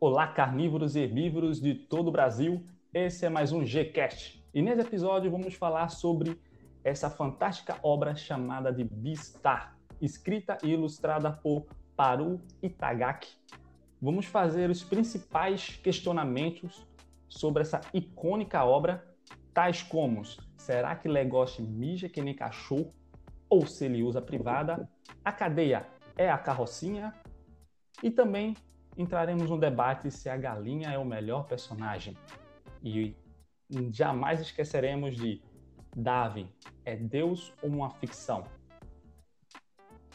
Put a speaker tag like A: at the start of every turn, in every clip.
A: Olá, carnívoros e herbívoros de todo o Brasil. Esse é mais um Gcast. E nesse episódio vamos falar sobre essa fantástica obra chamada de Beastar, escrita e ilustrada por Paru Itagaki. Vamos fazer os principais questionamentos sobre essa icônica obra, tais como: será que Legoshi mija que nem cachorro? Ou se ele usa privada? A cadeia é a carrocinha? E também entraremos no debate se a galinha é o melhor personagem. E jamais esqueceremos de Davi, é Deus ou uma ficção?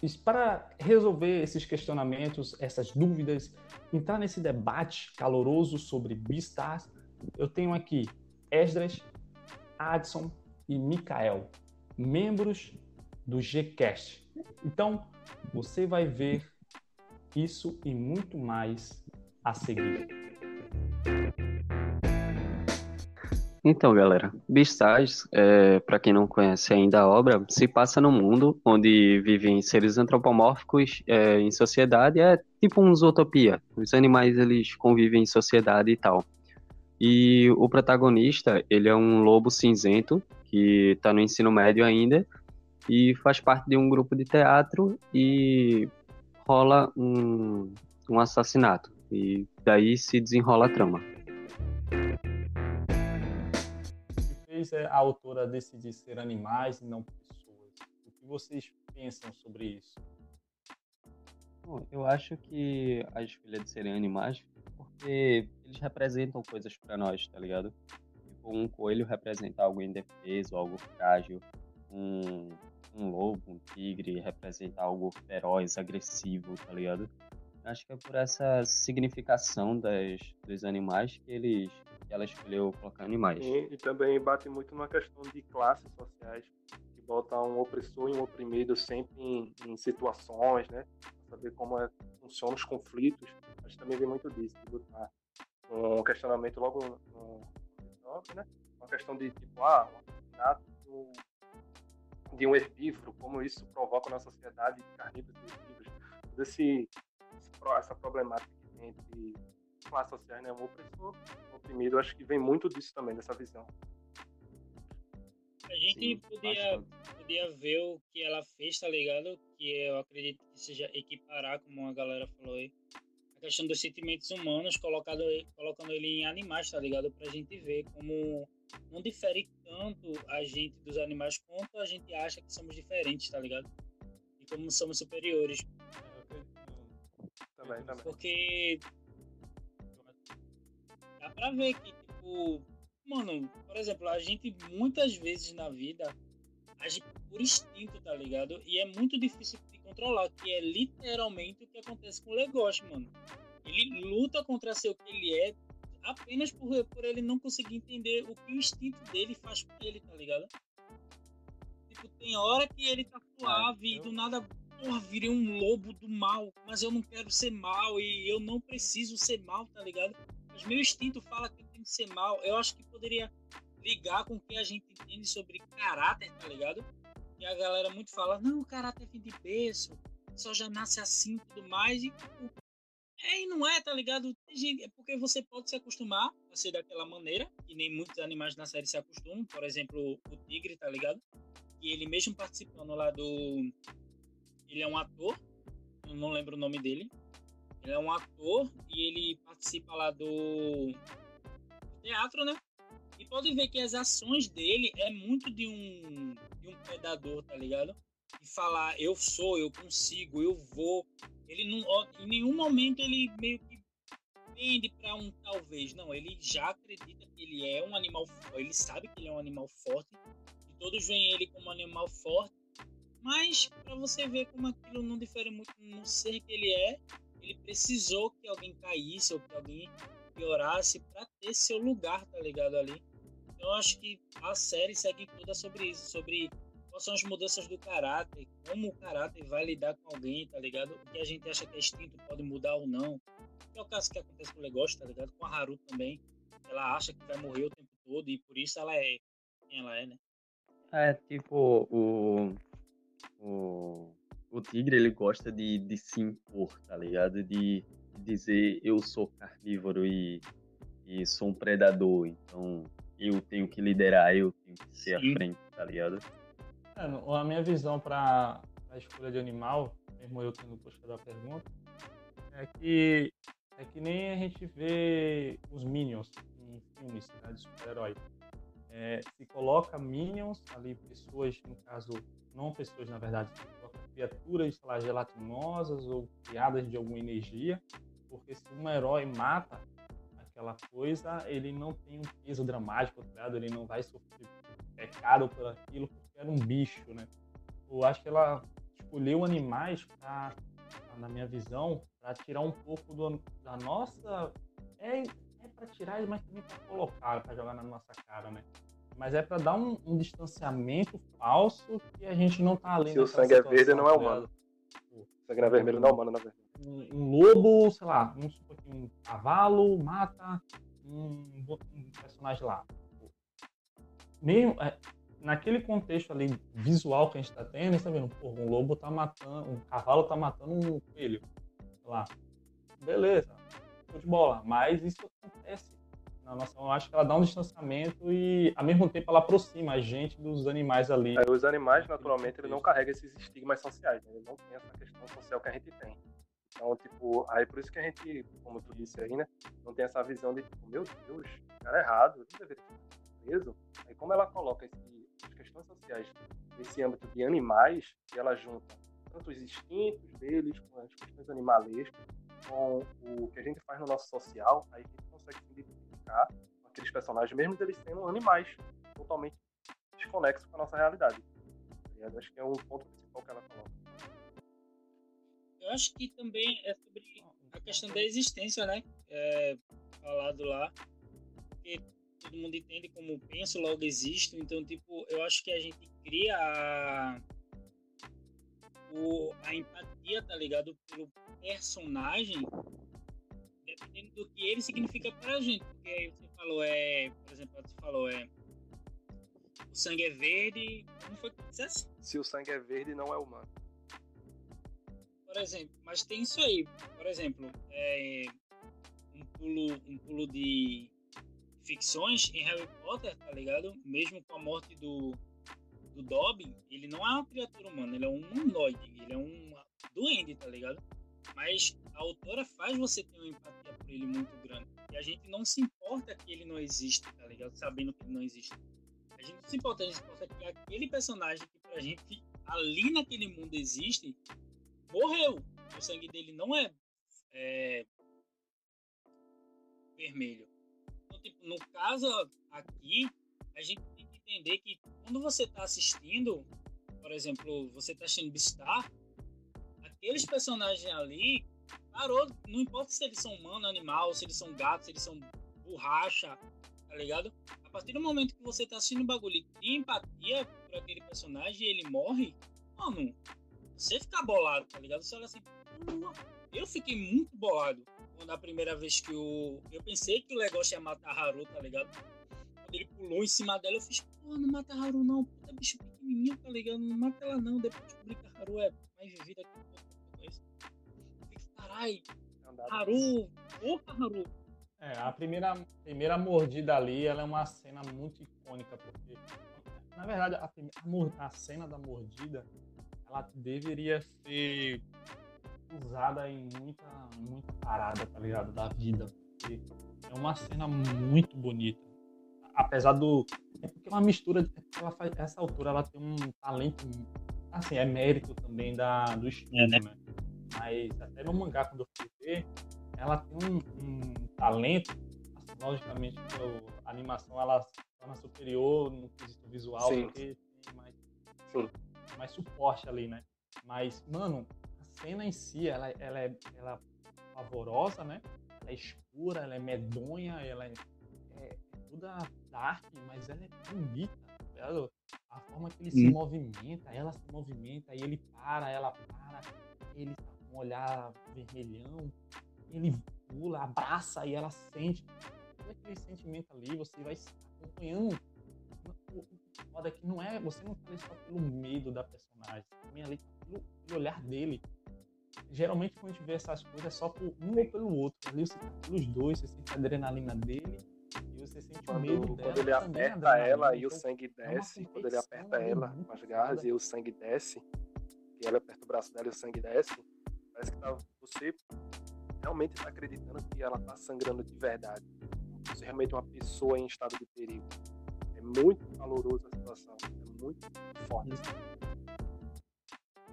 A: E para resolver esses questionamentos, essas dúvidas, entrar nesse debate caloroso sobre Beastars, eu tenho aqui Esdras, Adson e Mikael, membros do Gcast. Então, você vai ver isso e muito mais a seguir.
B: Então, galera, Beastars, é, para quem não conhece ainda a obra, se passa num mundo onde vivem seres antropomórficos é, em sociedade, é tipo um utopia. Os animais eles convivem em sociedade e tal. E o protagonista, ele é um lobo cinzento que está no ensino médio ainda e faz parte de um grupo de teatro e rola um, um assassinato. E daí se desenrola a trama.
A: fez a autora decidir ser animais e não pessoas? O que vocês pensam sobre isso?
B: Bom, eu acho que a escolha de serem animais porque eles representam coisas para nós, tá ligado? Tipo, um coelho representa algo indefeso, algo frágil. Um, um lobo, um tigre representa algo feroz, agressivo, tá ligado? Acho que é por essa significação das, dos animais que eles que ela escolheu colocar animais.
C: E, e também bate muito na questão de classes sociais, que bota um opressor e um oprimido sempre em, em situações, né? saber como é, funcionam os conflitos. A gente também vê muito disso, de lutar. Um questionamento logo no, no né? Uma questão de tipo, ah, um assassinato de um herbívoro, como isso provoca na sociedade carnívoros e herbívoros. Esse, essa problemática entre classes sociais, né? Um opressor, um oprimido, acho que vem muito disso também, dessa visão.
D: A gente Sim, podia, podia ver o que ela fez, tá ligado? Que eu acredito que seja equiparar, como a galera falou aí, a questão dos sentimentos humanos, colocado, colocando ele em animais, tá ligado? Pra gente ver como não difere tanto a gente dos animais quanto a gente acha que somos diferentes, tá ligado? E como somos superiores.
C: Também, também.
D: Porque dá pra ver que, tipo, mano, por exemplo, a gente muitas vezes na vida age por instinto, tá ligado? E é muito difícil de controlar, que é literalmente o que acontece com o Legoshi, mano. Ele luta contra ser o que ele é apenas por, por ele não conseguir entender o que o instinto dele faz com ele, tá ligado? Tipo, tem hora que ele tá suave e do nada, porra, virei um lobo do mal, mas eu não quero ser mal e eu não preciso ser mal, tá ligado? Mas meu instinto fala que tem que ser mal. Eu acho que poderia ligar com o que a gente entende sobre caráter, tá ligado? E a galera muito fala, não, o caráter vem de berço, só já nasce assim e tudo mais. E tipo, é e não é, tá ligado? É porque você pode se acostumar a ser daquela maneira, e nem muitos animais na série se acostumam. Por exemplo, o tigre, tá ligado? E ele mesmo participando lá do. Ele é um ator, eu não lembro o nome dele. Ele é um ator e ele participa lá do teatro, né? Pode ver que as ações dele é muito de um, de um predador, tá ligado? E falar, eu sou, eu consigo, eu vou. Ele não, em nenhum momento ele meio que pende para um talvez. Não, ele já acredita que ele é um animal ele sabe que ele é um animal forte. E todos veem ele como um animal forte. Mas para você ver como aquilo não difere muito no ser que ele é, ele precisou que alguém caísse ou que alguém piorasse para ter seu lugar, tá ligado ali. Então acho que a série segue toda sobre isso, sobre quais são as mudanças do caráter, como o caráter vai lidar com alguém, tá ligado? O que a gente acha que é instinto pode mudar ou não. é o caso que acontece com o Legoshi, tá ligado? Com a Haru também. Ela acha que vai morrer o tempo todo e por isso ela é quem ela é, né?
B: É, tipo, o, o o tigre, ele gosta de, de se impor, tá ligado? De dizer eu sou carnívoro e, e sou um predador, então eu tenho que liderar, eu tenho que ser Sim. à frente, tá ligado?
A: É, a minha visão para a escolha de animal, mesmo eu tendo postado a pergunta, é que é que nem a gente vê os Minions em filmes né, de super-herói. É, se coloca Minions ali, pessoas, no caso, não pessoas na verdade, se coloca criaturas, sei lá, gelatinosas ou criadas de alguma energia, porque se um herói mata aquela coisa, ele não tem um peso dramático, tá ligado? Ele não vai sofrer pecado por aquilo, porque era um bicho, né? Eu acho que ela escolheu animais para, na minha visão, para tirar um pouco do, da nossa. É, é para tirar, mas também para colocar, para jogar na nossa cara, né? Mas é para dar um, um, distanciamento falso que a gente não tá além
C: Se o sangue é verde, não é tá humano. O sangue é vermelho, não é humano, na verdade.
A: Um, um lobo, sei lá, um, um cavalo mata um, um personagem lá. Mesmo, é, naquele contexto ali visual que a gente tá tendo, a gente tá vendo, pô, um lobo tá matando, um cavalo tá matando um coelho. Sei lá. Beleza, futebol Mas isso acontece na nossa. Eu acho que ela dá um distanciamento e, ao mesmo tempo, ela aproxima a gente dos animais ali.
C: É, os animais, naturalmente, eles não carregam esses estigmas sociais, né? Eles não têm essa questão social que a gente tem. Então, tipo, aí por isso que a gente, como tu disse aí, né, não tem essa visão de, tipo, meu Deus, cara é errado, não deveria ser preso. Aí como ela coloca esse as questões sociais nesse âmbito de animais, e ela junta tanto os instintos deles, com as questões animalescas, com o que a gente faz no nosso social, aí a gente consegue se identificar com aqueles personagens, mesmo eles sendo animais totalmente desconexos com a nossa realidade. E acho que é um ponto principal que ela coloca.
D: Eu acho que também é sobre a questão da existência, né? É, falado lá. Porque todo mundo entende como penso, logo existo. Então, tipo, eu acho que a gente cria a, o, a empatia, tá ligado? Pelo personagem, dependendo do que ele significa pra gente. Porque aí você falou, é. Por exemplo, você falou, é. O sangue é verde. Como foi que você disse?
C: Se o sangue é verde, não é humano.
D: Por exemplo, mas tem isso aí. Por exemplo, é, um pulo, um pulo de ficções em Harry Potter, tá ligado? Mesmo com a morte do, do Dobby, ele não é uma criatura humana, ele é um humanoide, ele é um duende, tá ligado? Mas a autora faz você ter uma empatia por ele muito grande. E a gente não se importa que ele não existe, tá ligado? Sabendo que ele não existe. A gente não se importa, a gente se importa que aquele personagem que pra gente ali naquele mundo existe, morreu. O sangue dele não é, é vermelho tipo, no caso aqui, a gente tem que entender que quando você está assistindo, por exemplo, você está assistindo Beastar, aqueles personagens ali, parou, não importa se eles são humano, animal, se eles são gato, se eles são borracha, tá ligado? A partir do momento que você tá assistindo o bagulho e cria empatia por aquele personagem e ele morre, mano, você fica bolado, tá ligado? Você olha assim, eu fiquei muito bolado quando a primeira vez que o. Eu pensei que o Legoshi ia matar Haru, tá ligado? Quando ele pulou em cima dela, eu fiz, pô, não mata Haru não, puta bicho pequenininho, tá ligado? Não mata ela não. Depois descobri que a Haru é mais vivida que o outro. Caralho, Haru, porra, Haru.
A: É, a primeira, primeira mordida ali, ela é uma cena muito icônica, porque, na verdade, a, a, a cena da mordida, ela deveria ser usada em muita, muita parada, tá ligado? Da vida. Porque é uma cena muito bonita. Apesar do. É porque é uma mistura. É ela faz, essa autora ela tem um talento. Assim, é mérito também da, do estilo, é, né? né? Mas até no mangá, quando eu fui ver, ela tem um, um talento. Assim, logicamente, a animação ela se torna superior no quesito visual, Sim. porque tem mais, Sim. Mais suporte ali, né? Mas, mano, cena em si, ela, ela, é, ela é pavorosa, né? Ela é escura, ela é medonha, ela é, é, é toda dark, mas ela é bonita, tá A forma que ele hum. se movimenta, ela se movimenta, e ele para, ela para, ele tá com um olhar vermelhão, ele pula, abraça e ela sente todo aquele sentimento ali, você vai acompanhando. Foda é que não é, você não tá ali só pelo medo da personagem, também ali pelo, pelo olhar dele. Geralmente quando a gente vê essas coisas é só por um ou pelo outro. Ali você tá pelos dois, você sente a adrenalina dele e você sente
C: quando,
A: o medo dela.
C: quando ele
A: a
C: aperta ela e o
A: Então,
C: sangue desce, quando ele aperta ela com as garras e o sangue desce, e ela aperta o braço dela e o sangue desce, parece que tá, você realmente tá acreditando que ela tá sangrando de verdade. Você é realmente uma pessoa em estado de perigo. É muito caloroso a situação, é muito forte.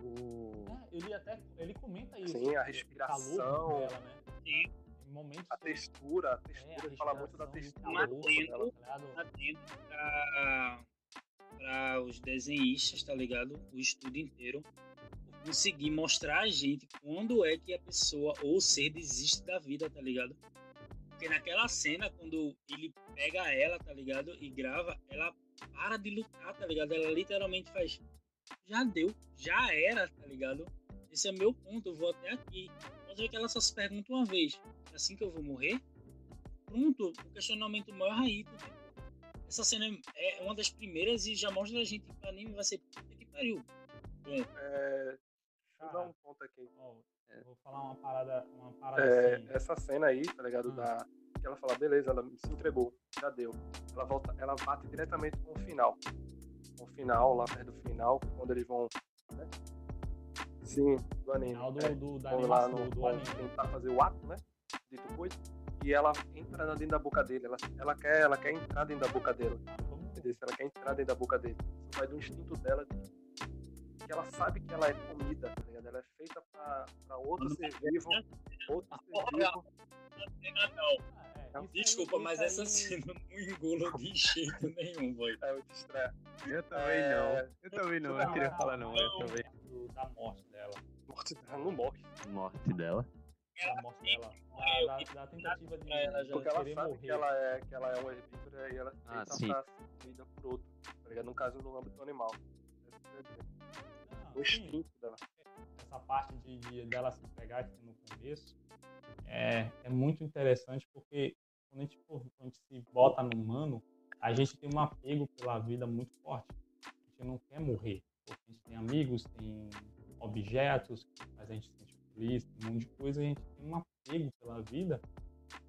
B: O...
A: É, ele até ele comenta isso.
C: Sim, a respiração.
A: calor dela, né?
D: Sim.
A: Momentos
C: A textura, a
A: é,
C: textura,
A: a
C: ele fala muito da textura dela,
A: tá ligado?
D: atento para para os desenhistas, tá ligado? O estudo inteiro conseguir mostrar a gente quando é que a pessoa ou o ser desiste da vida, tá ligado? Porque naquela cena quando ele pega ela, tá ligado? E grava, ela para de lutar, tá ligado? Ela literalmente faz já deu, já era, tá ligado? Esse é meu ponto, eu vou até aqui. Pode ver que ela só se pergunta uma vez, é assim que eu vou morrer? Pronto, o questionamento maior aí, tipo, essa cena é uma das primeiras e já mostra a gente que o anime vai ser puta que pariu. Bom,
C: É, deixa eu dar um ponto aqui.
A: ó, vou falar uma parada, uma parada
C: É,
A: assim.
C: essa cena aí, tá ligado?
A: Ah.
C: Da, que ela fala, beleza, ela se entregou, já deu. Ela volta, ela bate diretamente com o final. Com o final, lá perto do final, quando eles vão. né? Sim, do anime.
A: Final do,
C: é,
A: do, da
C: lá no,
A: do, do anime.
C: tentar fazer o ato, né? Dito coisa. E ela entra dentro da boca dele. Ela, ela, quer, ela quer entrar dentro da boca Entendeu? Se ela quer entrar dentro da boca dele. Isso vai do instinto dela de- que ela sabe que ela é comida, tá ligado? Ela é feita pra, pra outro ser vivo, outro ser vivo.
D: não.
A: Ah, é,
C: Não.
A: aí-
D: Desculpa, mas
A: aí-
D: essa cena eu não engulo de jeito nenhum, boy.
C: É, estranho.
B: Eu também
C: É,
B: não. Eu também não. Eu queria falar não. Eu também.
A: Da morte dela.
C: Morte dela não morre.
B: Morte dela.
A: Da morte dela. Da, da, da tentativa de,
D: ela já
C: Porque ela sabe
A: morrer.
C: que ela é, que ela é uma herbívora e ela
B: Ah,
C: tenta
B: sim.
C: ser comida por outro. Tá ligado? No caso, no âmbito animal. É O instinto dela.
A: essa parte de, de dela se entregar aqui no começo é, é muito interessante porque quando a, gente, quando a gente se bota no humano, a gente tem um apego pela vida muito forte. A gente não quer morrer. A gente tem amigos, tem objetos faz a gente se sentir feliz, tem um monte de coisa, a gente tem um apego pela vida.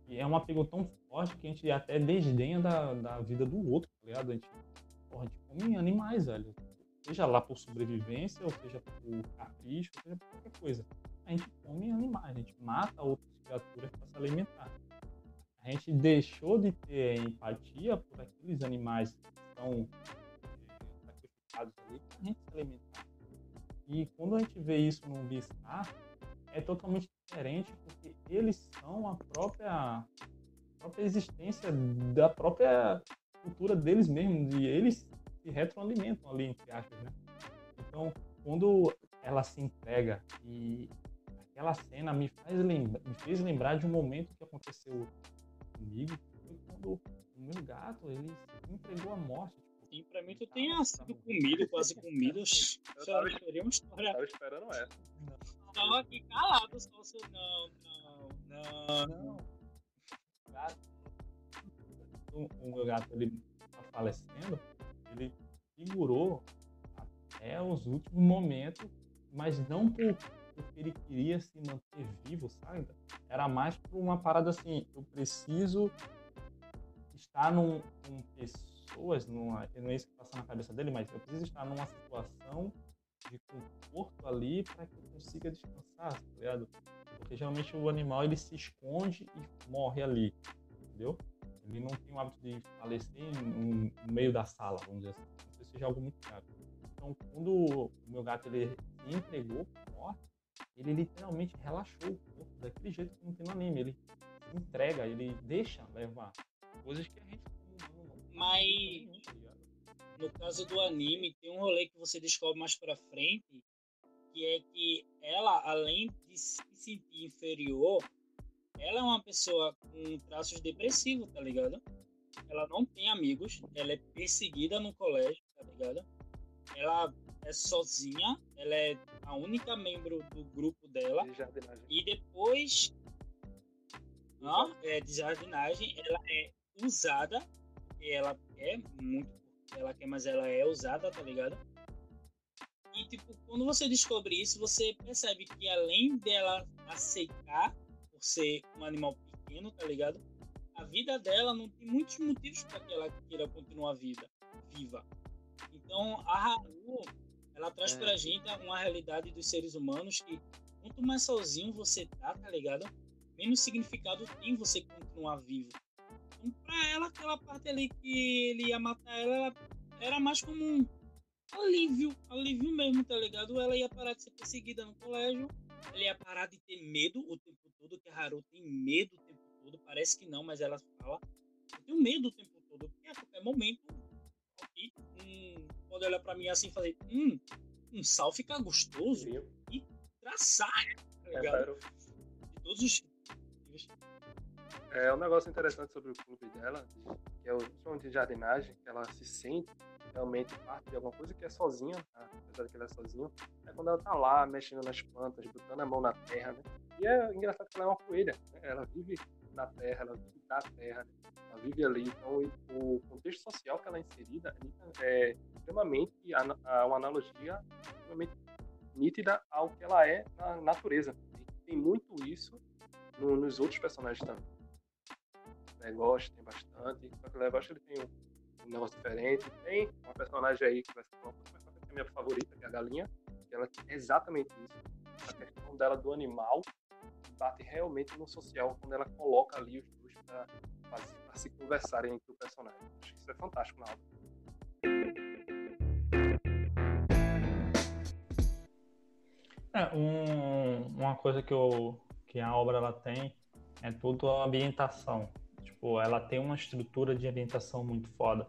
A: E é um apego tão forte que a gente até desdenha da, da vida do outro, tá ligado? A gente, porra, a gente come animais, velho seja lá por sobrevivência, ou seja por capricho, ou seja por qualquer coisa. A gente come animais, a gente mata outras criaturas para se alimentar. A gente deixou de ter empatia por aqueles animais que são eh, sacrificados ali para a gente se alimentar. E quando a gente vê isso no Beastar, é totalmente diferente, porque eles são a própria, a própria existência da própria cultura deles mesmos, e eles se retroalimentam ali, entre aspas, né? Então, quando ela se entrega e aquela cena me faz lembra, me fez lembrar de um momento que aconteceu comigo, que foi quando o meu gato, ele se entregou à morte. Tipo,
D: Sim, pra mim tu tenha sido comido, quase comido.
C: Eu
D: Só
C: tava-
D: seria uma história.
C: Tava esperando essa.
D: Tava aqui calado, só se não, não, não.
A: Não. O gato, o meu gato, ele tá falecendo, ele segurou até os últimos momentos, mas não por, porque ele queria se manter vivo, sabe? Era mais por uma parada assim, eu preciso estar num, com pessoas, numa, não é isso que passa na cabeça dele, mas eu preciso estar numa situação de conforto ali para que eu consiga descansar, tá ligado? Porque geralmente o animal ele se esconde e morre ali, entendeu? Ele não tem o hábito de falecer no meio da sala, vamos dizer assim. Não sei se seja algo muito grave. Então, quando o meu gato ele se entregou para morte, ele literalmente relaxou o corpo daquele jeito que não tem no anime. Ele entrega, ele deixa levar. Coisas que a gente não
D: Mas-
A: tá?
D: No caso do anime, tem um rolê que você descobre mais pra frente, que é que ela, além de se sentir inferior, ela é uma pessoa com traços depressivos, tá ligado? Ela não tem amigos, ela é perseguida no colégio, tá ligado? Ela é sozinha, ela é a única membro do grupo dela. E depois Hã? É, de jardinagem, ela é usada, ela é muito ela quer, mas ela é usada, tá ligado? E, tipo, quando você descobre isso, você percebe que além dela aceitar por ser um animal pequeno, tá ligado? A vida dela não tem muitos motivos para que ela queira continuar vida, viva. Então, a Haru, ela traz é. pra gente uma realidade dos seres humanos que quanto mais sozinho você tá, tá ligado? Menos significado tem você continuar vivo. Então, pra ela, aquela parte ali que ele ia matar ela, ela era mais como um alívio, alívio mesmo, tá ligado? Ela ia parar de ser perseguida no colégio, ela ia parar de ter medo o tempo todo, que a Haru tem medo o tempo todo, parece que não, mas ela fala, eu tenho medo o tempo todo, porque a qualquer momento, aqui, um, pode olhar pra mim assim e fazer, hum, um sal fica gostoso e traçar, tá é, ligado? É, de todos os
C: é um negócio interessante sobre o clube dela, que é o som de jardinagem, que ela se sente realmente parte de alguma coisa que é sozinha, tá? apesar de que ela é sozinha, é quando ela tá lá mexendo nas plantas, botando a mão na terra, né? E é engraçado que ela é uma coelha, né? ela vive na terra, ela vive da terra, né? ela vive ali. Então, o contexto social que ela é inserida é extremamente uma analogia extremamente nítida ao que ela é na natureza. E tem muito isso no, nos outros personagens também. Legoshi tem bastante, só que o Legoshi ele tem um negócio diferente. Tem uma personagem aí que vai ser uma que é minha favorita, que é a galinha, que ela é exatamente isso. A questão dela do animal bate realmente no social quando ela coloca ali os dois para se conversarem entre o personagem. Acho que isso é fantástico na obra.
A: É, um, uma coisa que, eu, que a obra ela tem é tudo a ambientação. Tipo, ela tem uma estrutura de ambientação muito foda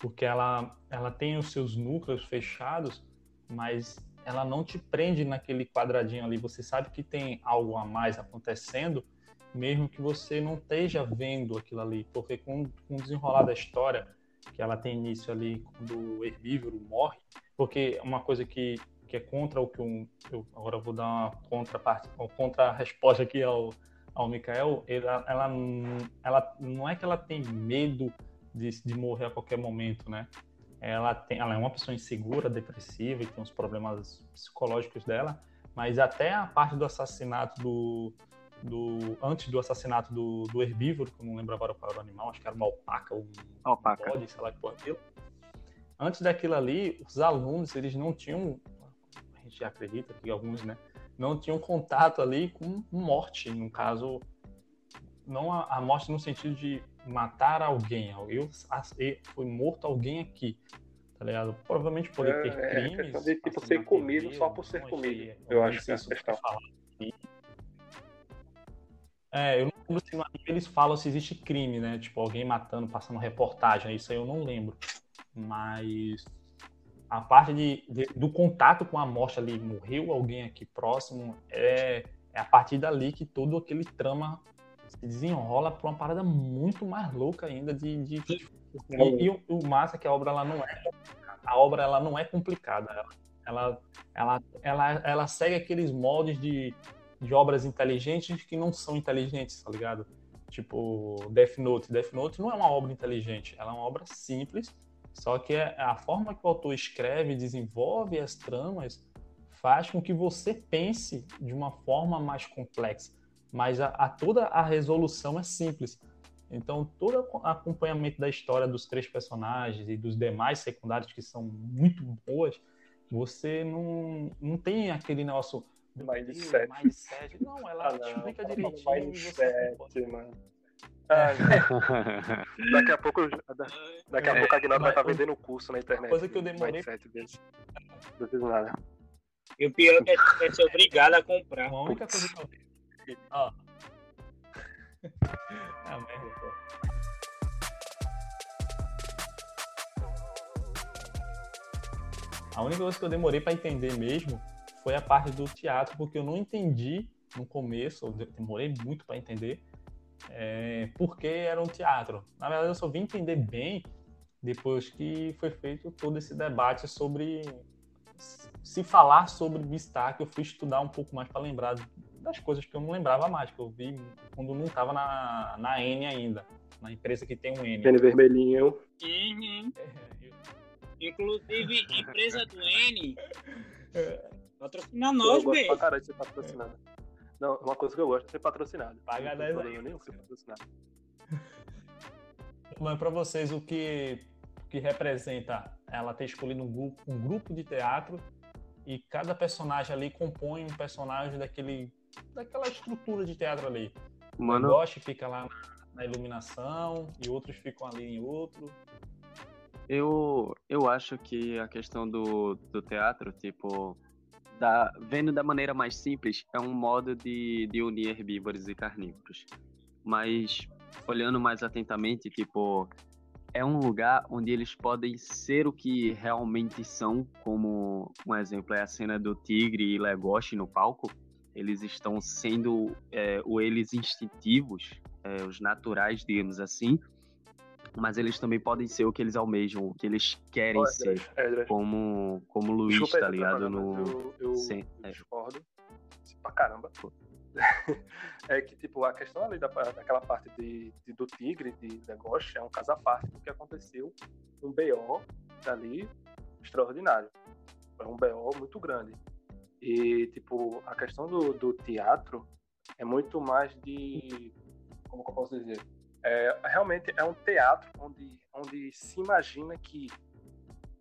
A: porque ela, ela tem os seus núcleos fechados, mas ela não te prende naquele quadradinho ali. Você sabe que tem algo a mais acontecendo, mesmo que você não esteja vendo aquilo ali, porque com, com o desenrolar da história, que ela tem início ali quando o herbívoro morre, porque uma coisa que, que é contra o que um, eu agora vou dar uma contraparte, uma contra-resposta aqui ao, ao Mikael, ela, ela, ela não é que ela tem medo de, de morrer a qualquer momento, né? Ela, tem, ela é uma pessoa insegura, depressiva e tem uns problemas psicológicos dela, mas até a parte do assassinato do, do antes do assassinato do, do herbívoro, que eu não lembro agora qual era o animal, acho que era uma alpaca ou um
B: alpaca.
A: bode, sei lá que porra aquilo. Antes daquilo ali, os alunos, eles não tinham, a gente acredita que alguns, né, não tinham contato ali com morte, no caso, não a, a morte no sentido de matar alguém. Eu, foi morto alguém aqui. Tá ligado? Provavelmente pode é, ter é, crimes. É questão
C: de tipo, ser comido só por ser comido. Eu acho que é a questão.
A: É, eu não lembro se eles falam se existe crime, né? Tipo, alguém matando, passando reportagem, isso aí eu não lembro. Mas a parte de, de, do contato com a morte ali, morreu alguém aqui próximo, é, é a partir dali que todo aquele trama se desenrola para uma parada muito mais louca ainda de, de... E, e, o, o massa é que a obra ela não é a obra ela não é complicada. Ela ela ela, ela segue aqueles moldes de, de obras inteligentes que não são inteligentes tá ligado? Tipo Death Note. Death Note não é uma obra inteligente. Ela é uma obra simples só que é a forma que o autor escreve desenvolve as tramas faz com que você pense de uma forma mais complexa mas a, a, toda a resolução é simples. Então, todo o acompanhamento da história dos três personagens e dos demais secundários que são muito boas, você não, não tem aquele negócio
C: mindset.
A: mindset. Não, ela ah, não, explica direitinho.
C: Mindset, mano. Ah, daqui a pouco, daqui a é, pouco a Aguinaldo vai estar tá vendendo curso na internet.
A: Coisa que eu demorei.
C: Não fiz nada.
D: E o pior é que a gente é obrigado a comprar.
A: A única coisa que eu Ó. ah, merda, pô. A única coisa que eu demorei para entender mesmo foi a parte do teatro, porque eu não entendi no começo, eu demorei muito para entender é, porque era um teatro. Na verdade, eu só vim entender bem depois que foi feito todo esse debate sobre se falar sobre Bistac, eu fui estudar um pouco mais para lembrar das coisas que eu não lembrava mais, que eu vi quando não estava na, na N ainda, na empresa que tem um N.
C: N vermelhinho.
D: Uhum. Inclusive, empresa do N. Patrocina nós, velho.
C: Não, uma coisa que eu gosto é ser patrocinado.
A: Paga
C: Não
A: 10
C: tem problema
A: aí.
C: nenhum ser patrocinado.
A: Mas para vocês, o que, o que representa ela ter escolhido um grupo, um grupo de teatro e cada personagem ali compõe um personagem daquele, daquela estrutura de teatro ali. O
B: Mano,
A: Ghost fica lá na, na iluminação e outros ficam ali em outro.
B: eu, eu acho que a questão do, do teatro, tipo, da, vendo da maneira mais simples, é um modo de, de unir herbívoros e carnívoros. Mas, olhando mais atentamente, tipo, é um lugar onde eles podem ser o que realmente são, como um exemplo é a cena do tigre e Legoshi no palco. Eles estão sendo é, o eles instintivos, é, os naturais, digamos assim, mas eles também podem ser o que eles almejam, o que eles querem
C: Ó,
B: ser,
C: Edras, Edras,
B: como, como o Luiz,
C: desculpa
B: tá ligado? No...
C: Eu, eu,
B: Sim,
C: eu
B: é.
C: discordo. Pra caramba. é que, tipo, a questão ali da, daquela parte de, de- do tigre, de Legoshi, é um caso à parte do que aconteceu um BO ali extraordinário. É um BO muito grande. E, tipo, a questão do, do teatro é muito mais de. Como que eu posso dizer? É, realmente é um teatro onde, onde se imagina que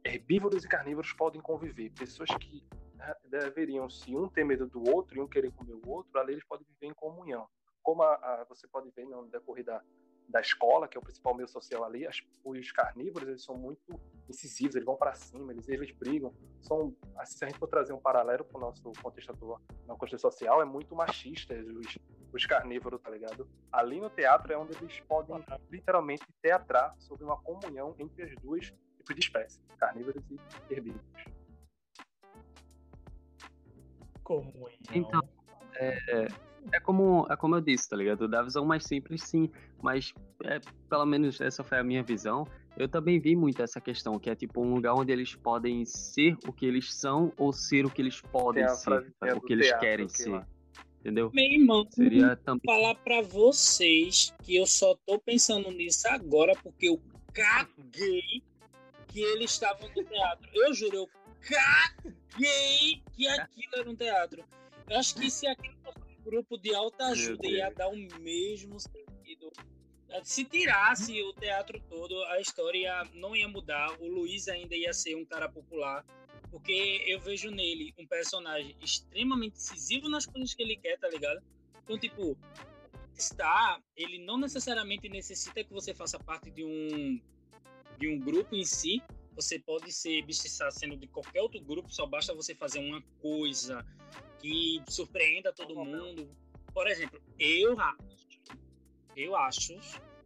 C: herbívoros e carnívoros podem conviver. Pessoas que né, deveriam, se um ter medo do outro e um querer comer o outro, ali eles podem viver em comunhão. Como a, a- você pode ver no decorrer da, da escola, que é o principal meio social ali, as- os carnívoros eles são muito incisivos, eles vão para cima, eles, eles brigam. São, assim, se a gente for trazer um paralelo para o nosso contexto atual, no contexto social, é muito machista os, os carnívoros, tá ligado? Ali no teatro é onde eles podem literalmente teatrar sobre uma comunhão entre as duas tipos de espécies, carnívoros e herbívoros.
A: Comunhão.
B: Então, É como, é como eu disse, tá ligado? Da visão mais simples, sim. Mas, é, pelo menos essa foi a minha visão. Eu também vi muito essa questão, que é tipo um lugar onde eles podem ser o que eles são ou ser o que eles podem ser.
C: frasezinha
B: O que eles
C: teatro
B: querem
C: aqui
B: ser.
C: lá.
B: Entendeu?
D: Meu irmão,
B: Seria também.
D: falar pra vocês que eu só tô pensando nisso agora porque eu caguei que eles estavam no teatro. Eu juro, eu caguei que aquilo era um teatro. Eu acho que se aquilo fosse um grupo de alta ajuda ia dar o mesmo sentido. Se tirasse o teatro todo, a história não ia mudar. O Luiz ainda ia ser um cara popular. Porque eu vejo nele um personagem extremamente decisivo nas coisas que ele quer, tá ligado? Então, tipo, estar, ele não necessariamente necessita que você faça parte de um de um grupo em si. Você pode ser estar sendo de qualquer outro grupo, só basta você fazer uma coisa que surpreenda todo mundo. Por exemplo, eu acho, eu acho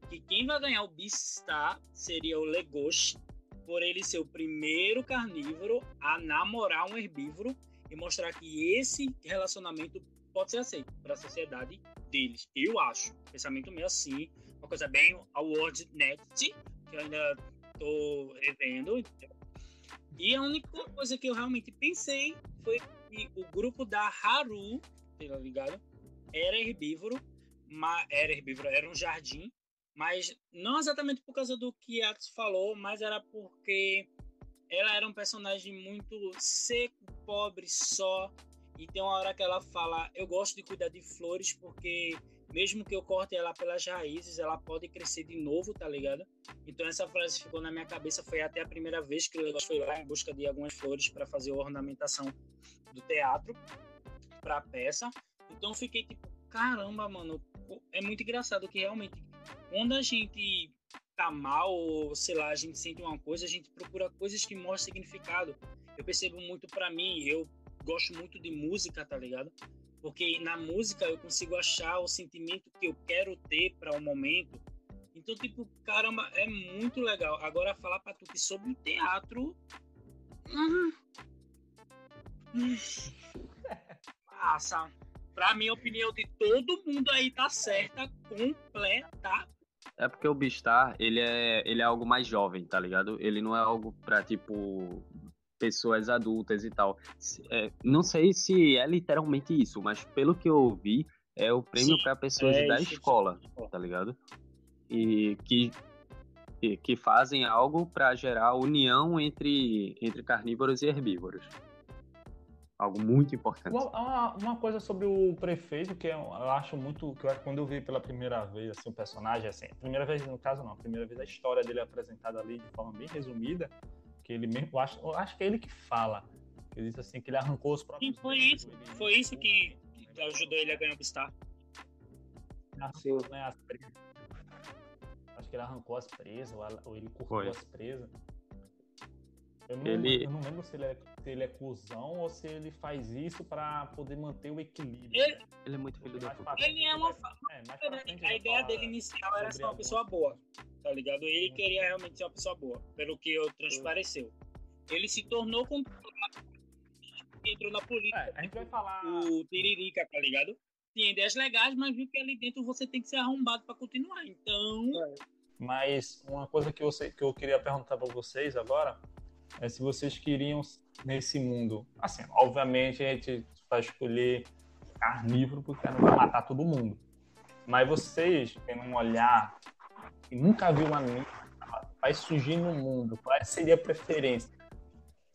D: que quem vai ganhar o Beastar seria o Legoshi, por ele ser o primeiro carnívoro a namorar um herbívoro e mostrar que esse relacionamento pode ser aceito para a sociedade deles. Eu acho. Pensamento meio assim, uma coisa bem award next, que eu ainda tô revendo. E a única coisa que eu realmente pensei foi que o grupo da Haru, tá ligado? Era herbívoro, mas era herbívoro, era um jardim, mas não exatamente por causa do que Atos falou, mas era porque ela era um personagem muito seco, pobre, só. E tem uma hora que ela fala: Eu gosto de cuidar de flores porque, mesmo que eu corte ela pelas raízes, ela pode crescer de novo, tá ligado? Então, essa frase ficou na minha cabeça. Foi até a primeira vez que Legos foi lá em busca de algumas flores para fazer a ornamentação do teatro para a peça. Então, eu fiquei tipo: Caramba, mano, é muito engraçado que realmente, quando a gente tá mal, ou sei lá, a gente sente uma coisa, a gente procura coisas que mostram significado. Eu percebo muito para mim, eu gosto muito de música, tá ligado? Porque na música eu consigo achar o sentimento que eu quero ter para o um momento. Então, tipo, caramba, é muito legal. Agora, falar pra tu que sobre o teatro. hum, hum, Passa. Pra minha opinião de todo mundo aí tá certa, completa.
B: É porque o Beastar, ele é, ele é algo mais jovem, tá ligado? Ele não é algo pra, tipo, pessoas adultas e tal. É, não sei se é literalmente isso, mas pelo que eu ouvi, é o prêmio pra pessoas
D: é
B: da escola, tá ligado? E que que, que fazem algo para gerar união entre, entre carnívoros e herbívoros. Algo muito importante.
A: Uma, uma, coisa sobre o prefeito que eu, acho muito. que eu, quando eu vi pela primeira vez assim, o personagem, assim, primeira vez no caso não, a primeira vez a história dele é apresentada ali de forma bem resumida, que ele mesmo. Eu acho, eu acho que é ele que fala. Ele diz assim que ele arrancou os próprios.
D: Sim, foi isso. Ele, foi isso que, que ajudou ele a ganhar o Star.
A: Sim. Né, as Acho que ele arrancou as presas, ou ele cortou Foi. as presas. Eu não, ele... eu não lembro se ele, é, se ele é cuzão ou se ele faz isso pra poder manter o equilíbrio.
B: Ele, ele é muito filho da
D: puta. Ele é uma. É, a ideia dele inicial era ser uma pessoa boa, tá ligado? Ele Sim. queria realmente ser uma pessoa boa, pelo que eu transpareceu. Ele se tornou com entrou na política. É,
A: a gente vai falar.
D: O Tiririca, tá ligado? Tinha ideias legais, mas viu que ali dentro você tem que ser arrombado pra continuar. Então.
A: É. Mas uma coisa que, você, que eu queria perguntar para vocês agora é se vocês queriam nesse mundo. Assim, obviamente a gente vai escolher carnívoro porque não vai matar todo mundo. Mas vocês têm um olhar que nunca viu uma mídia, vai surgir no mundo, qual seria a preferência?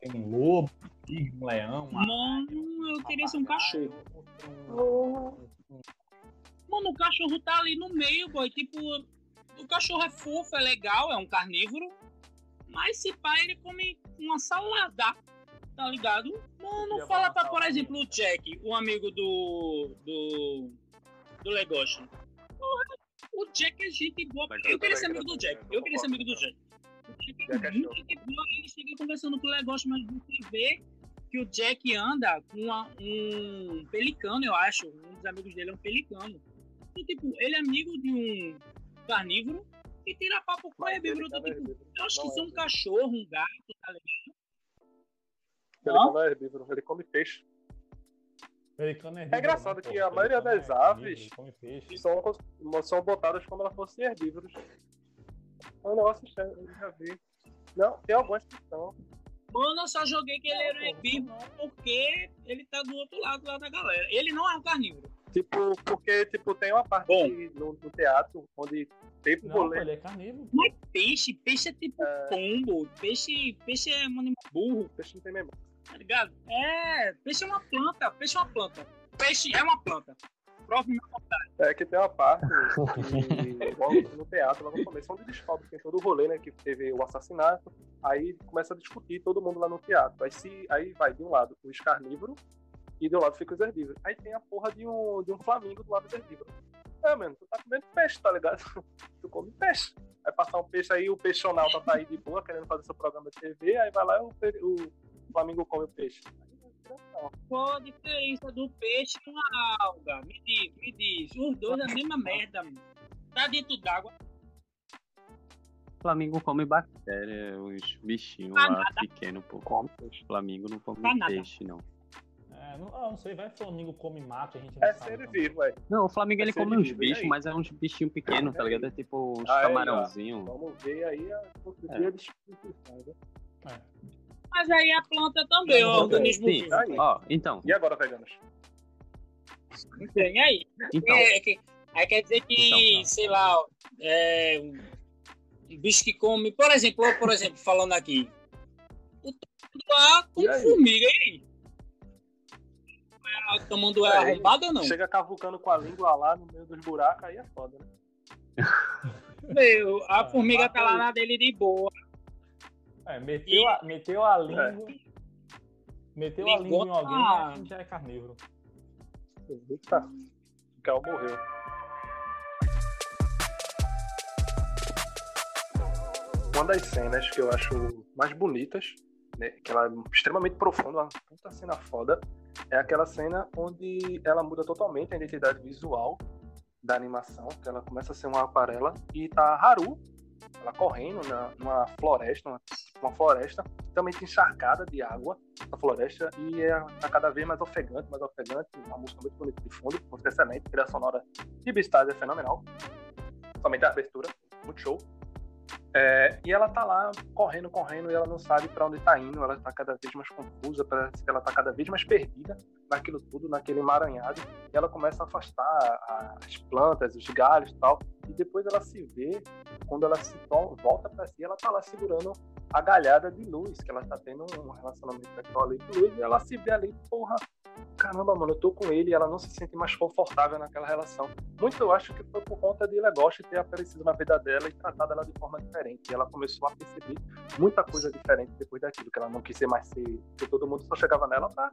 A: Tem um lobo, um tigre, um leão?
D: Uma... Mano, eu queria ser um cachorro. Mano, o cachorro tá ali no meio, boy. Tipo, o cachorro é fofo, é legal, é um carnívoro. Mas se pá, ele come uma salada, tá ligado? Não, não fala pra, por exemplo, o Jack, o amigo do. do. do Legoshi. O Jack é gente boa. Eu queria ser amigo do Jack. Eu queria ser amigo do Jack. O Jack é muito gente boa. Ele chega conversando com o Legoshi, mas você vê que o Jack anda com uma, um pelicano, eu acho. Um dos amigos dele é um pelicano. E, tipo, ele é amigo de um carnívoro e tira papo com herbívoro do tipo. Eu acho que isso é um cachorro, um gato, tá ligado?
C: Ele não é herbívoro, ele come peixe.
A: É,
C: é engraçado que a maioria das aves são, são botadas como elas fossem herbívoros. É um negócio estranho, eu já vi. Não, tem algumas que são.
D: Mano, eu só joguei que ele era herbívoro porque ele tá do outro lado lá da galera. Ele não é um carnívoro.
C: Tipo, porque tipo, tem uma parte no, no, teatro onde teve um rolê.
A: Ele é carnívoro.
D: Mas peixe, peixe é tipo é... pombo. Peixe, peixe é um animal burro.
C: Peixe não tem memória.
D: Tá ligado? É, peixe é uma planta. Peixe é uma planta. Peixe é uma planta. Prove minha vontade.
C: É que tem uma parte logo no teatro, logo no começo, onde descobre que tem todo o rolê, né? Que teve o assassinato. Aí começa a discutir todo mundo lá no teatro. Aí, se, aí vai de um lado os carnívoros e do lado fica os herbívoros. Aí tem a porra de um, de um flamingo do lado dos herbívoros. É, mano, tu tá comendo peixe, tá ligado? tu come peixe. Vai passar um peixe aí, o peixonauta tá aí de boa, querendo fazer seu programa de TV, aí vai lá e o, o Flamengo come o peixe.
D: Qual a diferença do peixe e uma alga? Me diz, me diz. Os dois é a mesma merda, mano. Tá dentro d'água.
B: O Flamengo come bactéria, os bichinhos tá lá pequenos, pô. Come peixe. O Flamengo não come tá peixe, não.
A: É, não, ah, não sei, vai Flamengo come mato, a gente não
C: é sabe. É ser vivo, é.
B: Não, o Flamengo é ele come uns bichos, mas é uns bichinhos pequenos, tá ligado? É tipo uns camarãozinhos.
C: Vamos ver aí a
D: possibilidade de é. Mas aí a planta também, ó, organismo
B: vivo. Ó, então.
C: E agora, veganos?
D: Tem aí. Então. É, que, aí quer dizer que, então, sei lá, é, um bicho que come, por exemplo, por exemplo, falando aqui, o lá com formiga, e aí? Tomando é, arrombado ou não?
C: Chega cavucando com a língua lá no meio dos buracos, aí é foda, né?
D: Meu, a ah, formiga tá lá na dele de boa.
A: É, meteu, e... a, meteu a língua. É. Meteu a língua em alguém ah. já é carnívoro.
C: Eita, o Cal morreu. Uma das cenas que eu acho mais bonitas, né, que ela é extremamente profunda, uma puta cena foda, é aquela cena onde ela muda totalmente a identidade visual da animação, que ela começa a ser uma aquarela e tá Haru, ela correndo na, numa floresta, uma, uma floresta totalmente encharcada de água, a floresta, e é, tá cada vez mais ofegante, mais ofegante, uma música muito bonita de fundo, música excelente, trilha sonora de Beastars é fenomenal, somente a abertura, muito show. É, e ela tá lá correndo, correndo, e ela não sabe para onde tá indo, ela tá cada vez mais confusa, parece que ela tá cada vez mais perdida naquilo tudo, naquele emaranhado, e ela começa a afastar as plantas, os galhos e tal, E depois ela se vê, quando ela se volta para si, ela tá lá segurando a galhada de luz, que ela tá tendo um relacionamento sexual ali com luz, e ela se vê ali, porra, caramba, mano, eu tô com ele e ela não se sente mais confortável naquela relação. Muito eu acho que foi por conta de Legoshi ter aparecido na vida dela e tratado ela de forma diferente. E ela começou a perceber muita coisa diferente depois daquilo, que ela não quis ser mais ser, porque todo mundo só chegava nela pra,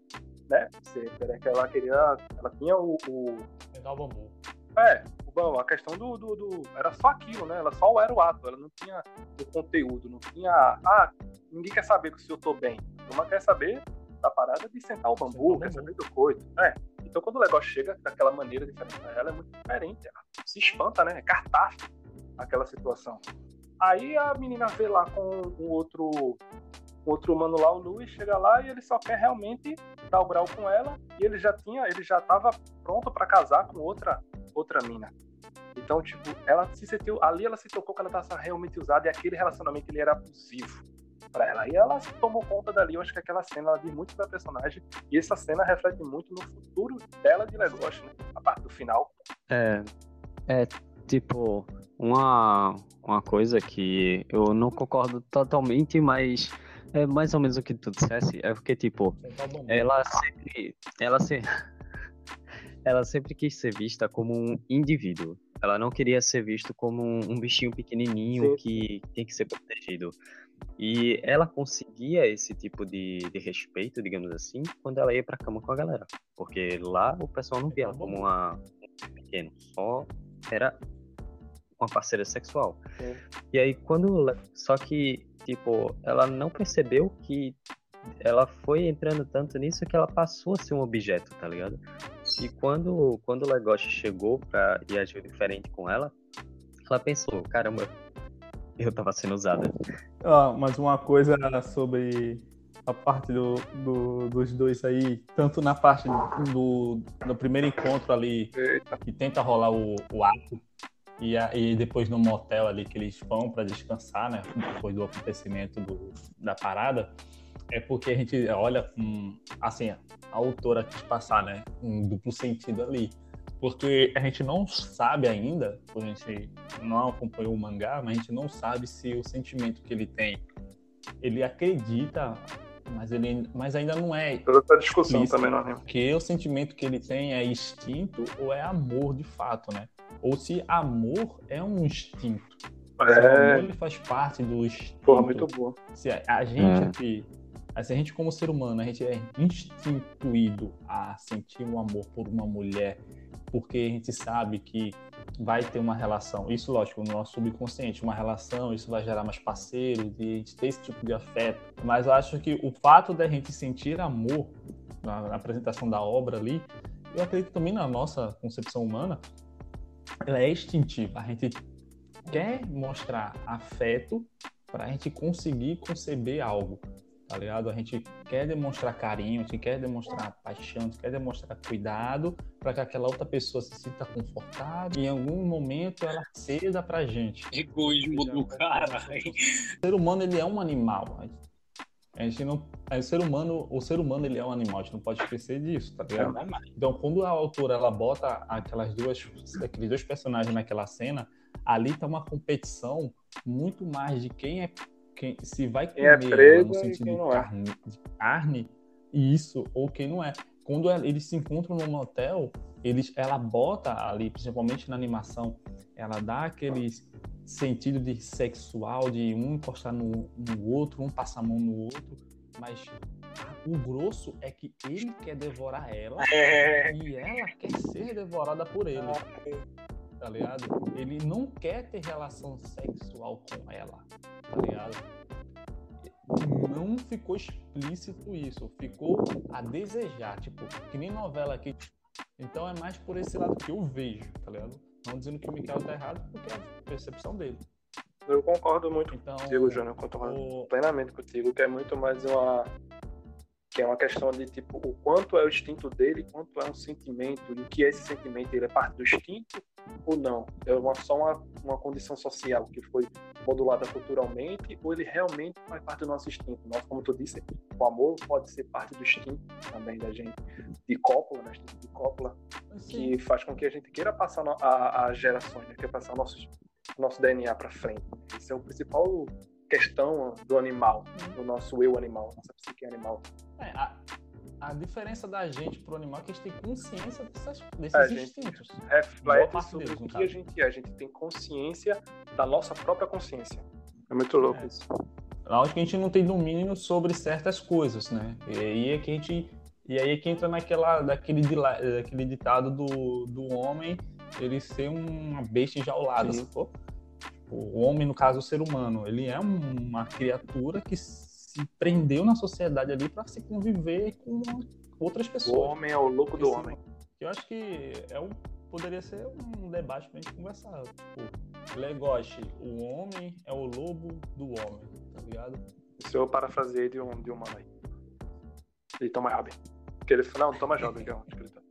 C: né, ser, que ela queria, ela tinha o... o...
A: o bambu.
C: É, bom, a questão do, do, do, Era só aquilo, né? Ela só era o ato, ela não tinha o conteúdo, não tinha. Ah, ninguém quer saber se eu tô bem. Uma quer saber da parada de sentar o bambu, quer saber do coito. É. Então quando o negócio chega daquela maneira diferente ela, é muito diferente. Ela se espanta, né? É cartaz aquela situação. Aí a menina vê lá com o outro outro mano lá, o Luiz, chega lá e ele só quer realmente dar o grau com ela e ele já tinha, ele já tava pronto para casar com outra outra mina. Então, tipo, ela se sentiu, ali ela se tocou que ela estava realmente usada e aquele relacionamento ele era abusivo para ela. E ela tomou conta dali, eu acho que aquela cena ela diz muito da personagem e essa cena reflete muito no futuro dela de Legoshi, né? A parte do final.
B: É, é tipo uma uma coisa que eu não concordo totalmente, mas é mais ou menos o que tu dissesse, é porque tipo, ela sempre ela se ela sempre quis ser vista como um indivíduo. Ela não queria ser visto como um, um bichinho pequenininho Sim. que tem que ser protegido. E ela conseguia esse tipo de, de respeito, digamos assim, quando ela ia pra cama com a galera. Porque lá o pessoal não via ela como uma, um pequeno, só era uma parceira sexual. Sim. E aí quando. Só que, tipo, ela não percebeu que ela foi entrando tanto nisso que ela passou a ser um objeto, tá ligado? E quando, quando o Legoshi chegou pra ir agir diferente com ela, ela pensou, caramba, eu tava sendo usada.
A: Ah, mas uma coisa sobre a parte do, do, dos dois aí, tanto na parte do, do primeiro encontro ali, que tenta rolar o, o ato, e, a, e depois no motel ali que eles vão para descansar, né? Depois do acontecimento do, da parada é porque a gente olha. Assim, a autora quis passar, né? Um duplo sentido ali. Porque a gente não sabe ainda, a gente não acompanhou o mangá, mas a gente não sabe se o sentimento que ele tem, ele acredita, mas ele mas ainda não é.
C: Toda essa discussão explícito, também não é.
A: Porque o sentimento que ele tem é instinto ou é amor de fato, né? Ou se amor é um instinto. É... Se o amor ele faz parte do instinto.
C: Porra, muito boa.
A: Se a, a gente é. Assim, a gente, como ser humano, a gente é instituído a sentir um amor por uma mulher, porque a gente sabe que vai ter uma relação. Isso, lógico, no nosso subconsciente, uma relação, isso vai gerar mais parceiros, de a gente ter esse tipo de afeto. Mas eu acho que o fato da gente sentir amor na, na apresentação da obra ali, eu acredito também na nossa concepção humana, ela é instintiva. A gente quer mostrar afeto para a gente conseguir conceber algo tá ligado? A gente quer demonstrar carinho, a gente quer demonstrar paixão, a gente quer demonstrar cuidado para que aquela outra pessoa se sinta confortável e em algum momento ela ceda pra gente.
D: Egoísmo do cara.
A: O ser humano, ele é um animal. A gente não, o ser humano, o ser humano ele é um animal, a gente não pode esquecer disso, tá ligado? É então, quando a autora ela bota aquelas duas, aqueles dois personagens naquela cena, ali tá uma competição muito mais de quem é quem, se vai comer
C: é
A: no sentido de carne, é. de carne, isso, ou quem não é. Quando eles se encontram num hotel, eles, ela bota ali, principalmente na animação, ela dá aquele sentido de sexual, de um encostar no, no outro, um passar a mão no outro, mas o grosso é que ele quer devorar ela é. e ela quer ser devorada por ele. Tá ligado? Ele não quer ter relação sexual com ela tá ligado? Não ficou explícito isso, ficou a desejar, tipo, que nem novela aqui. Então é mais por esse lado que eu vejo, tá ligado? Não dizendo que o Mikael tá errado, porque é a percepção dele.
C: Eu concordo muito então, contigo, Júnior, concordo o... plenamente contigo, que é muito mais uma que é uma questão de tipo o quanto é o instinto dele, quanto é um sentimento, e que esse sentimento ele é parte do instinto ou não? É uma, só uma, uma condição social que foi modulada culturalmente, ou ele realmente faz parte do nosso instinto? Nós, como tu disse, o amor pode ser parte do instinto também da gente, de cópula, né? de cópula, que que faz com que a gente queira passar as gerações, né? quer passar o nosso, nosso DNA para frente. Isso é o principal questão do animal, do nosso eu animal, nossa psique animal.
A: É, a, a diferença da gente pro animal é que a gente tem consciência dessas, desses a instintos.
C: Reflete sobre o que a gente é. A gente tem consciência da nossa própria consciência. É muito louco é. isso.
A: Lógico que a gente não tem domínio sobre certas coisas, né? E aí é que a gente. E aí é que entra naquela, daquele, daquele ditado do, do homem ele ser uma besta enjaulada, sacou? o homem, no caso, o ser humano, ele é uma criatura que se prendeu na sociedade ali para se conviver com outras pessoas. O
C: homem é o louco do Esse, homem.
A: Eu acho que é um, poderia ser um debate pra gente conversar. Tipo, Legoshi, o homem é o lobo do homem, tá ligado?
C: Isso eu parafraseei de um, de um mano aí. De Thomas Robin. Que ele não, Thomas Robin, que é um escritor.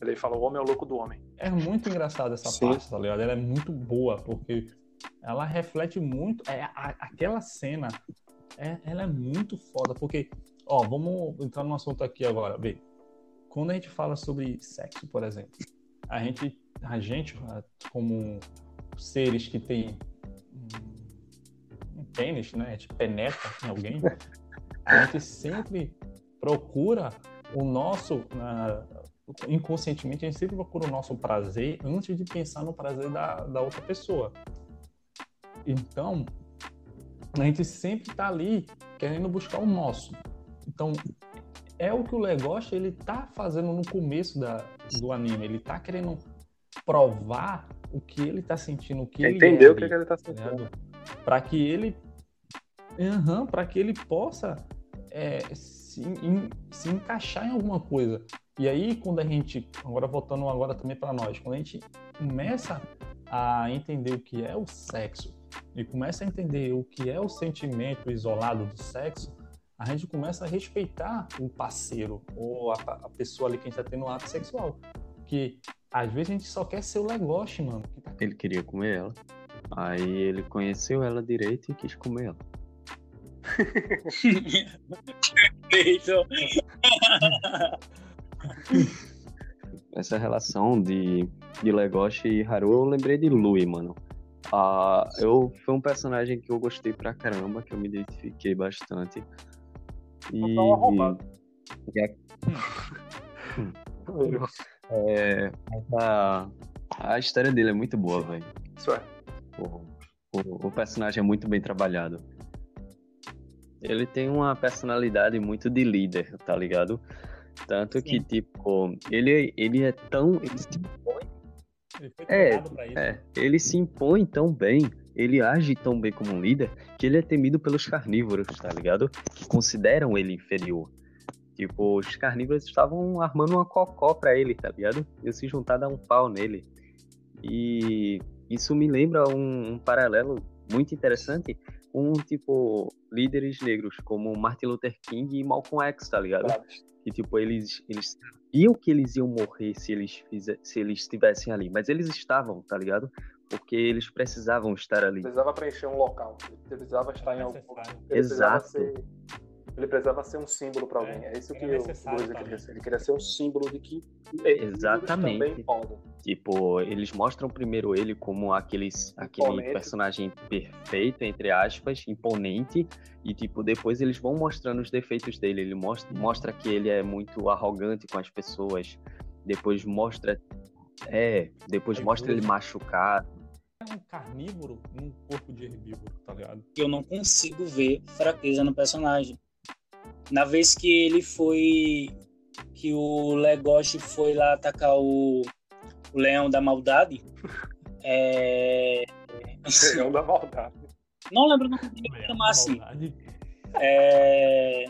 C: Ele fala, o homem é o louco do homem.
A: É muito engraçado essa Sim. parte, tá ligado? Ela é muito boa, porque ela reflete muito. É, a, aquela cena, é, ela é muito foda, porque, ó, vamos entrar num assunto aqui agora, vê. Quando a gente fala sobre sexo, por exemplo, a gente, a gente como seres que tem um, um pênis, né? A gente penetra em alguém, a gente sempre procura o nosso, inconscientemente, a gente sempre procura o nosso prazer antes de pensar no prazer da, da outra pessoa. Então, a gente sempre está ali querendo buscar o nosso. Então, é o que o Legoshi ele tá fazendo no começo da, do anime. Ele tá querendo provar o que ele tá sentindo, o que
C: ele entendeu é o que, ele tá sentindo,
A: para que ele, uhum, para que ele possa é, se, in, se encaixar em alguma coisa. E aí, quando a gente, agora voltando agora também para nós, quando a gente começa a entender o que é o sexo e começa a entender o que é o sentimento isolado do sexo, a gente começa a respeitar o parceiro ou a, a pessoa ali que a gente está tendo um ato sexual. Que às vezes a gente só quer ser o legoche, mano.
B: Tá... Ele queria comer ela. Aí ele conheceu ela direito e quis comer ela. Essa relação de, de Legoshi e Haru, eu lembrei de Lui, mano. Ah, eu, foi um personagem que eu gostei pra caramba, que eu me identifiquei bastante. E. é, a, a história dele é muito boa, velho.
C: Isso é.
B: O, o, o personagem é muito bem trabalhado. Ele tem uma personalidade muito de líder, tá ligado? Tanto Sim. que, tipo, ele, ele é tão. Ele se impõe. Ele é, é, ele se impõe tão bem, ele age tão bem como um líder, que ele é temido pelos carnívoros, tá ligado? Que consideram ele inferior. Tipo, os carnívoros estavam armando uma cocó pra ele, tá ligado? E se juntar dar um pau nele. E isso me lembra um, um paralelo muito interessante com, tipo, líderes negros como Martin Luther King e Malcolm X, tá ligado? Claro que tipo eles eles sabiam que eles iam morrer se eles fizer, se eles estivessem ali, mas eles estavam, tá ligado? Porque eles precisavam estar ali.
C: Precisava preencher um local, precisava estar em algum lugar.
B: Exato.
C: Ser, ele precisava ser um símbolo para alguém. É, é isso que o Bruce queria ser. Ele queria ser um símbolo de que
B: Exatamente. também podem. Tipo, eles mostram primeiro ele como aqueles, aquele personagem perfeito, entre aspas, imponente, e tipo, depois eles vão mostrando os defeitos dele. Ele mostra, mostra que ele é muito arrogante com as pessoas. Depois mostra. É, depois é mostra ele machucado.
A: É um carnívoro num corpo de herbívoro, tá ligado?
D: Eu não consigo ver fraqueza no personagem na vez que ele foi. que o Legoshi foi lá atacar o, o Leão da Maldade. É.
C: Leão da Maldade.
D: Não lembro o nome dele, chamar assim. É.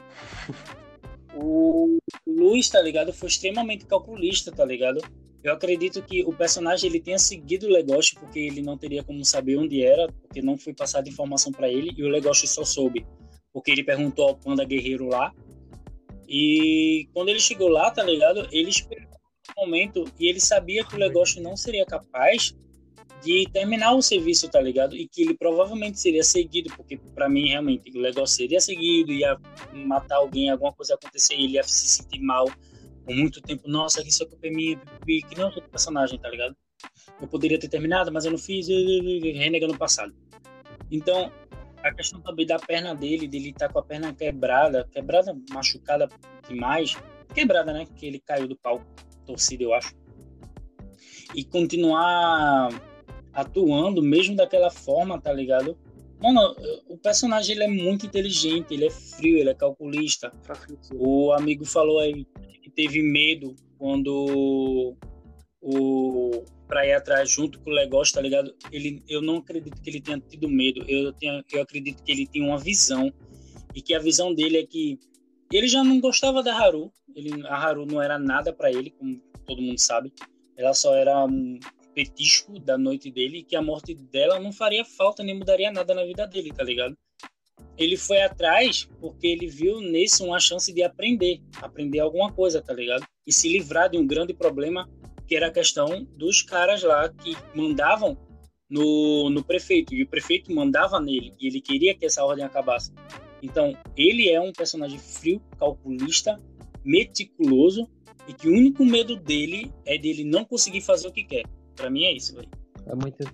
D: O Luiz, tá ligado? Foi extremamente calculista, tá ligado? Eu acredito que o personagem ele tenha seguido o Legoshi porque ele não teria como saber onde era, porque não foi passada informação para ele e o Legoshi só soube porque ele perguntou ao Panda Guerreiro lá. E quando ele chegou lá, tá ligado? Ele esperou um momento e ele sabia que o Legoshi não seria capaz de terminar o serviço, tá ligado? E que ele provavelmente seria seguido, porque para mim realmente o Legoshi seria seguido, ia matar alguém, alguma coisa acontecer, ele ia se sentir mal por muito tempo, nossa, isso é minha, que não sou personagem, tá ligado? Eu poderia ter terminado, mas eu não fiz, renegando o passado. Então, a questão também da perna dele, dele estar tá com a perna quebrada, quebrada, machucada demais, quebrada, né? Que ele caiu do palco, torcida, eu acho. E continuar atuando mesmo daquela forma, tá ligado? Mano, o personagem ele é muito inteligente, ele é frio, ele é calculista. O amigo falou aí que teve medo quando o para ir atrás junto com o negócio, tá ligado? Ele, eu não acredito que ele tenha tido medo. Eu tenho, eu acredito que ele tem uma visão e que a visão dele é que ele já não gostava da Haru. Ele, a Haru não era nada para ele, como todo mundo sabe. Ela só era um petisco da noite dele e que a morte dela não faria falta nem mudaria nada na vida dele, tá ligado? Ele foi atrás porque ele viu nesse uma chance de aprender, aprender alguma coisa, tá ligado? E se livrar de um grande problema que era a questão dos caras lá que mandavam no, no prefeito, e o prefeito mandava nele, e ele queria que essa ordem acabasse. Então, ele é um personagem frio, calculista, meticuloso, e que o único medo dele é dele não conseguir fazer o que quer. Para mim é isso, velho.
B: É muito,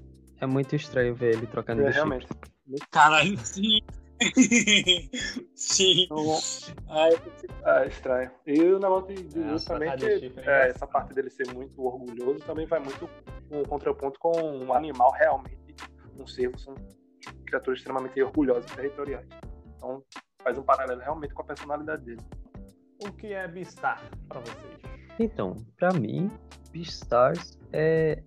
B: é muito estranho ver ele trocando é, de
C: realmente.
D: Caralho, sim. Sim. Então,
C: ah, é estranho. E o negócio de, é, também que é, essa parte dele ser muito orgulhoso também vai muito um contraponto com um animal realmente, um cervo, são criaturas extremamente orgulhosas e territoriais. Então faz um paralelo realmente com a personalidade dele.
A: O que é Beastar para vocês?
B: Então, para mim, Beastars é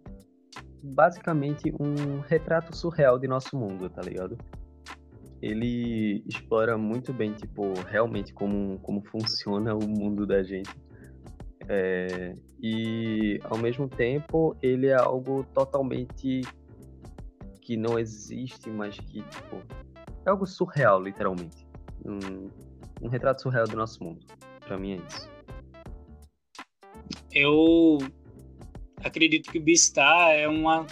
B: basicamente um retrato surreal de nosso mundo, tá ligado? Ele explora muito bem, tipo, realmente como, como funciona o mundo da gente. É, e, ao mesmo tempo, ele é algo totalmente que não existe, mas que, tipo, é algo surreal, literalmente. Um, um retrato surreal do nosso mundo. Para mim é isso.
D: Eu acredito que Beastar é uma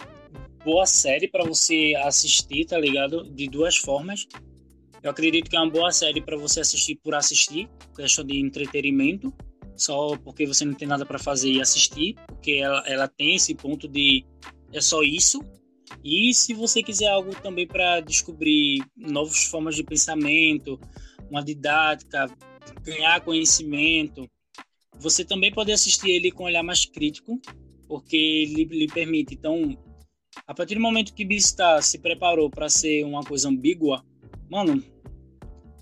D: boa série para você assistir, tá ligado? De duas formas. Eu acredito que é uma boa série para você assistir por assistir, questão de entretenimento, só porque você não tem nada para fazer e assistir, porque ela, ela tem esse ponto de é só isso. E se você quiser algo também para descobrir novas formas de pensamento, uma didática, ganhar conhecimento, você também pode assistir ele com um olhar mais crítico, porque ele lhe permite. Então, a partir do momento que Beastar se preparou para ser uma coisa ambígua, mano,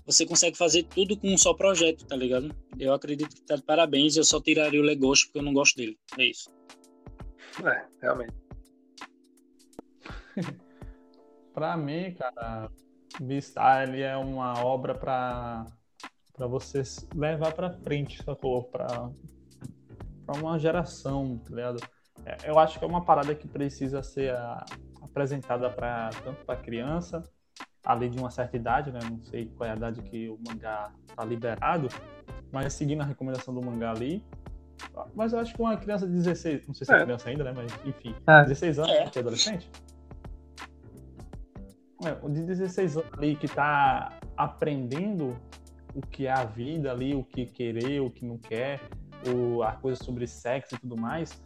D: você consegue fazer tudo com um só projeto, tá ligado? Eu acredito que tá de parabéns, eu só tiraria o Legoshi porque eu não gosto dele. É isso.
C: É, realmente.
A: pra mim, cara, Beastar ele é uma obra pra, pra você levar pra frente, sacou? Pra, pra uma geração, tá ligado? É, eu acho que é uma parada que precisa ser a, apresentada para tanto para criança ali de uma certa idade, né? Não sei qual é a idade que o mangá tá liberado, mas seguindo a recomendação do mangá ali. Mas eu acho que uma criança de 16, não sei se é, é criança ainda, né? Mas enfim, é. 16 anos, é. que é adolescente. É, de 16 anos ali que tá aprendendo o que é a vida ali, o que querer, o que não quer, o, a coisa sobre sexo e tudo mais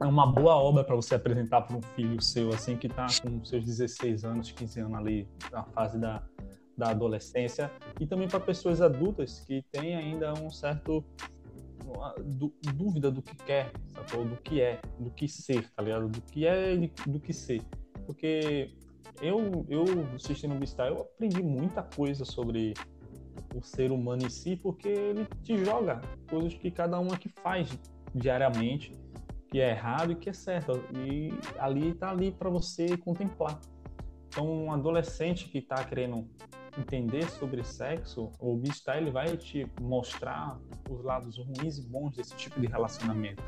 A: é uma boa obra para você apresentar para um filho seu, assim, que está com seus 16 anos, 15 anos ali, na fase da, da adolescência, e também para pessoas adultas que têm ainda um certo dúvida do que quer, sacou? do que é, do que ser, tá ligado? Do que é e do que ser. Porque eu, eu assistindo o Beastar, eu aprendi muita coisa sobre o ser humano em si, porque ele te joga coisas que cada um aqui faz diariamente que é errado e que é certo. E ali está ali para você contemplar. Então, um adolescente que está querendo entender sobre sexo, o Beastar ele vai te mostrar os lados ruins e bons desse tipo de relacionamento.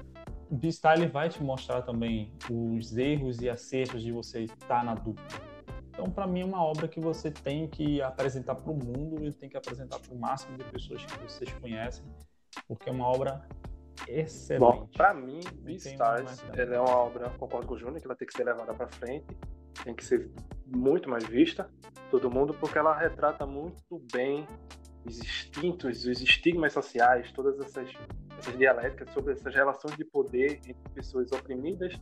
A: O Beastar ele vai te mostrar também os erros e acertos de você estar na dúvida. Então, para mim, é uma obra que você tem que apresentar para o mundo e tem que apresentar para o máximo de pessoas que vocês conhecem, porque é uma obra excelente. Bom,
C: pra mim, Beastars é uma obra, concordo com o Júnior, que vai ter que ser levada pra frente, tem que ser muito mais vista, todo mundo, porque ela retrata muito bem os instintos, os estigmas sociais, todas essas essas dialéticas, sobre essas relações de poder entre pessoas oprimidas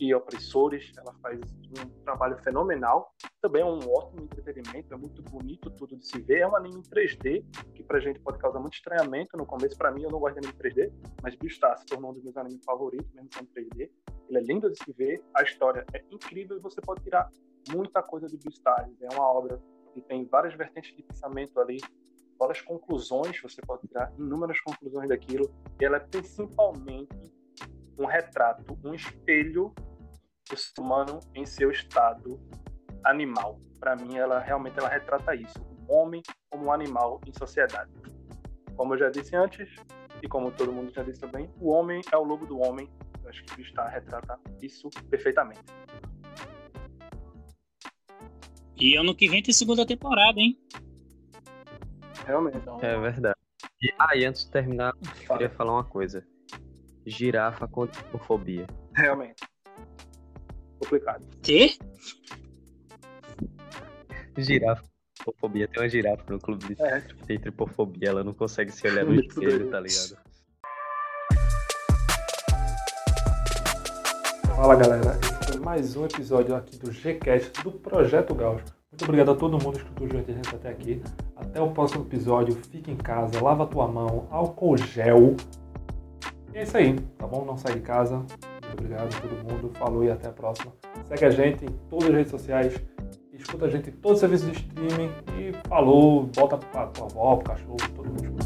C: e opressores. Ela faz um trabalho fenomenal. Também é um ótimo entretenimento, é muito bonito tudo de se ver. É um anime em 3D, que pra gente pode causar muito estranhamento no começo. Para mim, eu não gosto de anime 3D, mas Beastars se tornou um dos meus animes favoritos, mesmo sendo 3D. Ele é lindo de se ver, a história é incrível e você pode tirar muita coisa de Beastars. É uma obra que tem várias vertentes de pensamento ali, várias conclusões, você pode tirar inúmeras conclusões daquilo. E ela é principalmente um retrato, um espelho do ser humano em seu estado animal. Para mim, ela realmente ela retrata isso, o homem como um animal em sociedade. Como eu já disse antes, e como todo mundo já disse também, o homem é o lobo do homem. Eu acho que o Star retrata isso perfeitamente.
D: E ano que vem tem segunda temporada, hein?
C: Realmente.
B: É verdade. E, ah, e antes de terminar, eu queria falar uma coisa. Girafa contra tripofobia.
C: Realmente. Complicado.
D: Quê?
B: Girafa. Tripofobia. Tem uma girafa no clube de
C: É,
B: tem tripofobia. Ela não consegue se olhar no
C: Muito
B: espelho,
C: doido.
B: tá ligado?
A: Fala galera, esse foi mais um episódio aqui do Gcast do Projeto Gaus. Muito obrigado a todo mundo que escutou junto a gente até aqui. Até o próximo episódio. Fique em casa, lava tua mão, álcool gel. E é isso aí, tá bom? Não sai de casa. Obrigado a todo mundo. Falou e até a próxima. Segue a gente em todas as redes sociais. Escuta a gente em todos os serviços de streaming. E falou, bota pra tua avó, pro cachorro, todo mundo.